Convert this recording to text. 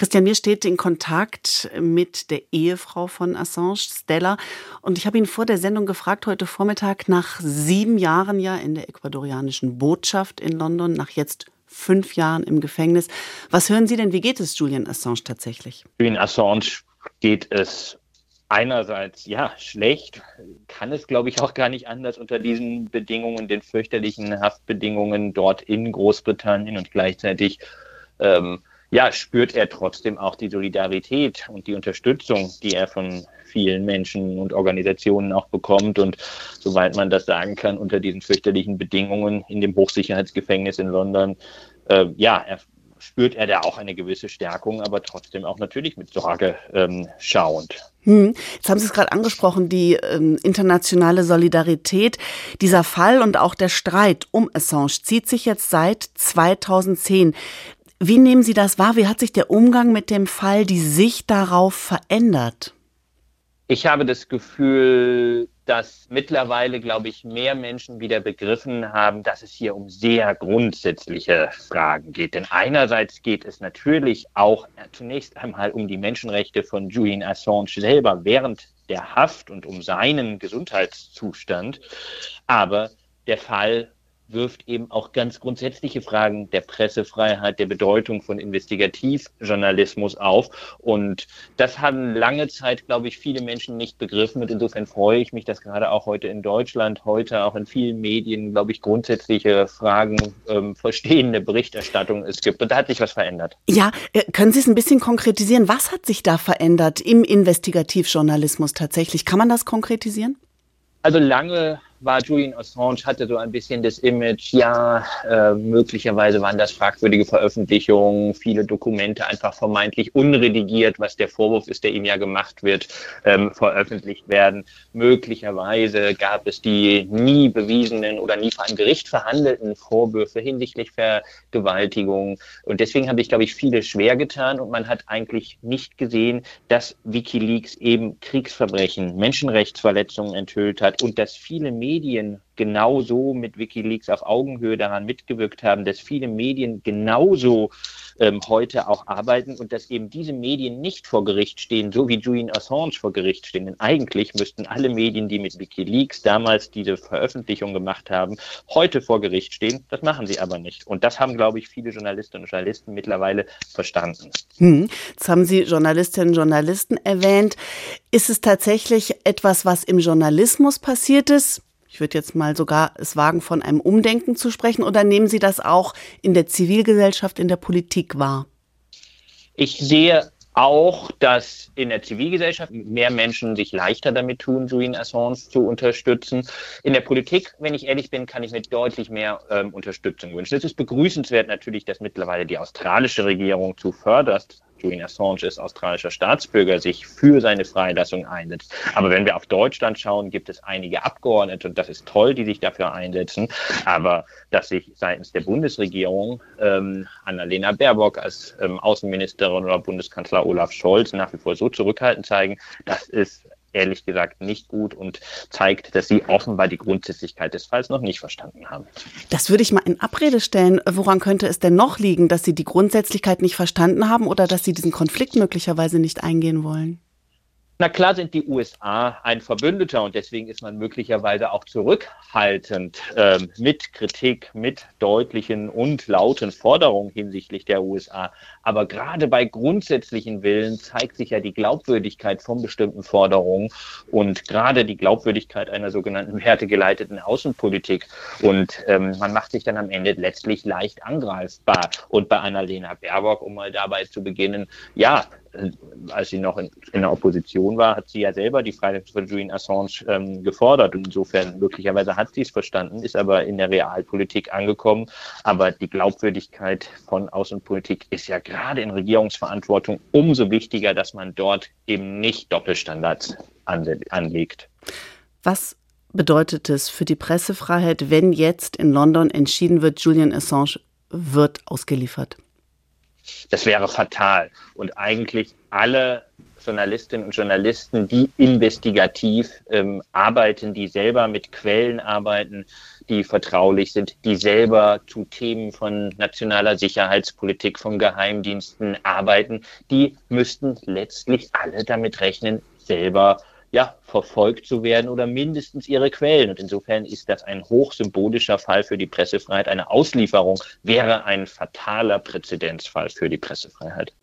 Christian, mir steht in Kontakt mit der Ehefrau von Assange, Stella. Und ich habe ihn vor der Sendung gefragt, heute Vormittag, nach sieben Jahren ja in der ecuadorianischen Botschaft in London, nach jetzt fünf Jahren im Gefängnis. Was hören Sie denn, wie geht es Julian Assange tatsächlich? Julian Assange geht es einerseits ja schlecht, kann es glaube ich auch gar nicht anders unter diesen Bedingungen, den fürchterlichen Haftbedingungen dort in Großbritannien und gleichzeitig ähm, ja spürt er trotzdem auch die Solidarität und die Unterstützung, die er von vielen Menschen und Organisationen auch bekommt und soweit man das sagen kann unter diesen fürchterlichen Bedingungen in dem Hochsicherheitsgefängnis in London äh, ja er spürt er da auch eine gewisse Stärkung, aber trotzdem auch natürlich mit Sorge ähm, schauend. Hm. Jetzt haben Sie es gerade angesprochen, die ähm, internationale Solidarität. Dieser Fall und auch der Streit um Assange zieht sich jetzt seit 2010. Wie nehmen Sie das wahr? Wie hat sich der Umgang mit dem Fall, die Sicht darauf verändert? Ich habe das Gefühl, dass mittlerweile, glaube ich, mehr Menschen wieder begriffen haben, dass es hier um sehr grundsätzliche Fragen geht. Denn einerseits geht es natürlich auch zunächst einmal um die Menschenrechte von Julian Assange selber während der Haft und um seinen Gesundheitszustand. Aber der Fall wirft eben auch ganz grundsätzliche Fragen der Pressefreiheit, der Bedeutung von Investigativjournalismus auf. Und das haben lange Zeit, glaube ich, viele Menschen nicht begriffen. Und insofern freue ich mich, dass gerade auch heute in Deutschland, heute auch in vielen Medien, glaube ich, grundsätzliche Fragen ähm, verstehende Berichterstattung es gibt. Und da hat sich was verändert. Ja, äh, können Sie es ein bisschen konkretisieren? Was hat sich da verändert im Investigativjournalismus tatsächlich? Kann man das konkretisieren? Also lange war Julian Assange, hatte so ein bisschen das Image, ja, äh, möglicherweise waren das fragwürdige Veröffentlichungen, viele Dokumente einfach vermeintlich unredigiert, was der Vorwurf ist, der ihm ja gemacht wird, ähm, veröffentlicht werden. Möglicherweise gab es die nie bewiesenen oder nie vor einem Gericht verhandelten Vorwürfe hinsichtlich Vergewaltigung. Und deswegen habe ich, glaube ich, viele schwer getan und man hat eigentlich nicht gesehen, dass Wikileaks eben Kriegsverbrechen, Menschenrechtsverletzungen enthüllt hat und dass viele Medien Medien genauso mit Wikileaks auf Augenhöhe daran mitgewirkt haben, dass viele Medien genauso ähm, heute auch arbeiten und dass eben diese Medien nicht vor Gericht stehen, so wie Julian Assange vor Gericht stehen. Denn eigentlich müssten alle Medien, die mit Wikileaks damals diese Veröffentlichung gemacht haben, heute vor Gericht stehen. Das machen sie aber nicht. Und das haben, glaube ich, viele Journalistinnen und Journalisten mittlerweile verstanden. Hm. Jetzt haben Sie Journalistinnen und Journalisten erwähnt. Ist es tatsächlich etwas, was im Journalismus passiert ist? Ich würde jetzt mal sogar es wagen, von einem Umdenken zu sprechen. Oder nehmen Sie das auch in der Zivilgesellschaft, in der Politik wahr? Ich sehe auch, dass in der Zivilgesellschaft mehr Menschen sich leichter damit tun, Julian Assange zu unterstützen. In der Politik, wenn ich ehrlich bin, kann ich mir deutlich mehr ähm, Unterstützung wünschen. Es ist begrüßenswert natürlich, dass mittlerweile die australische Regierung zuvörderst Julian Assange ist australischer Staatsbürger, sich für seine Freilassung einsetzt. Aber wenn wir auf Deutschland schauen, gibt es einige Abgeordnete, und das ist toll, die sich dafür einsetzen. Aber dass sich seitens der Bundesregierung ähm, Annalena Baerbock als ähm, Außenministerin oder Bundeskanzler Olaf Scholz nach wie vor so zurückhaltend zeigen, das ist ehrlich gesagt nicht gut und zeigt, dass sie offenbar die Grundsätzlichkeit des Falls noch nicht verstanden haben. Das würde ich mal in Abrede stellen. Woran könnte es denn noch liegen, dass Sie die Grundsätzlichkeit nicht verstanden haben oder dass Sie diesen Konflikt möglicherweise nicht eingehen wollen? Na klar sind die USA ein Verbündeter und deswegen ist man möglicherweise auch zurückhaltend äh, mit Kritik, mit deutlichen und lauten Forderungen hinsichtlich der USA. Aber gerade bei grundsätzlichen Willen zeigt sich ja die Glaubwürdigkeit von bestimmten Forderungen und gerade die Glaubwürdigkeit einer sogenannten wertegeleiteten Außenpolitik. Und ähm, man macht sich dann am Ende letztlich leicht angreifbar. Und bei Annalena Baerbock, um mal dabei zu beginnen, ja, als sie noch in, in, der Opposition war, hat sie ja selber die Freiheit von Julian Assange ähm, gefordert. Und insofern möglicherweise hat sie es verstanden, ist aber in der Realpolitik angekommen. Aber die Glaubwürdigkeit von Außenpolitik ist ja gerade in Regierungsverantwortung umso wichtiger, dass man dort eben nicht Doppelstandards anlegt. Was bedeutet es für die Pressefreiheit, wenn jetzt in London entschieden wird, Julian Assange wird ausgeliefert? Das wäre fatal. Und eigentlich alle Journalistinnen und Journalisten, die investigativ ähm, arbeiten, die selber mit Quellen arbeiten, die vertraulich sind, die selber zu Themen von nationaler Sicherheitspolitik, von Geheimdiensten arbeiten, die müssten letztlich alle damit rechnen, selber ja, verfolgt zu werden oder mindestens ihre Quellen. Und insofern ist das ein hochsymbolischer Fall für die Pressefreiheit. Eine Auslieferung wäre ein fataler Präzedenzfall für die Pressefreiheit.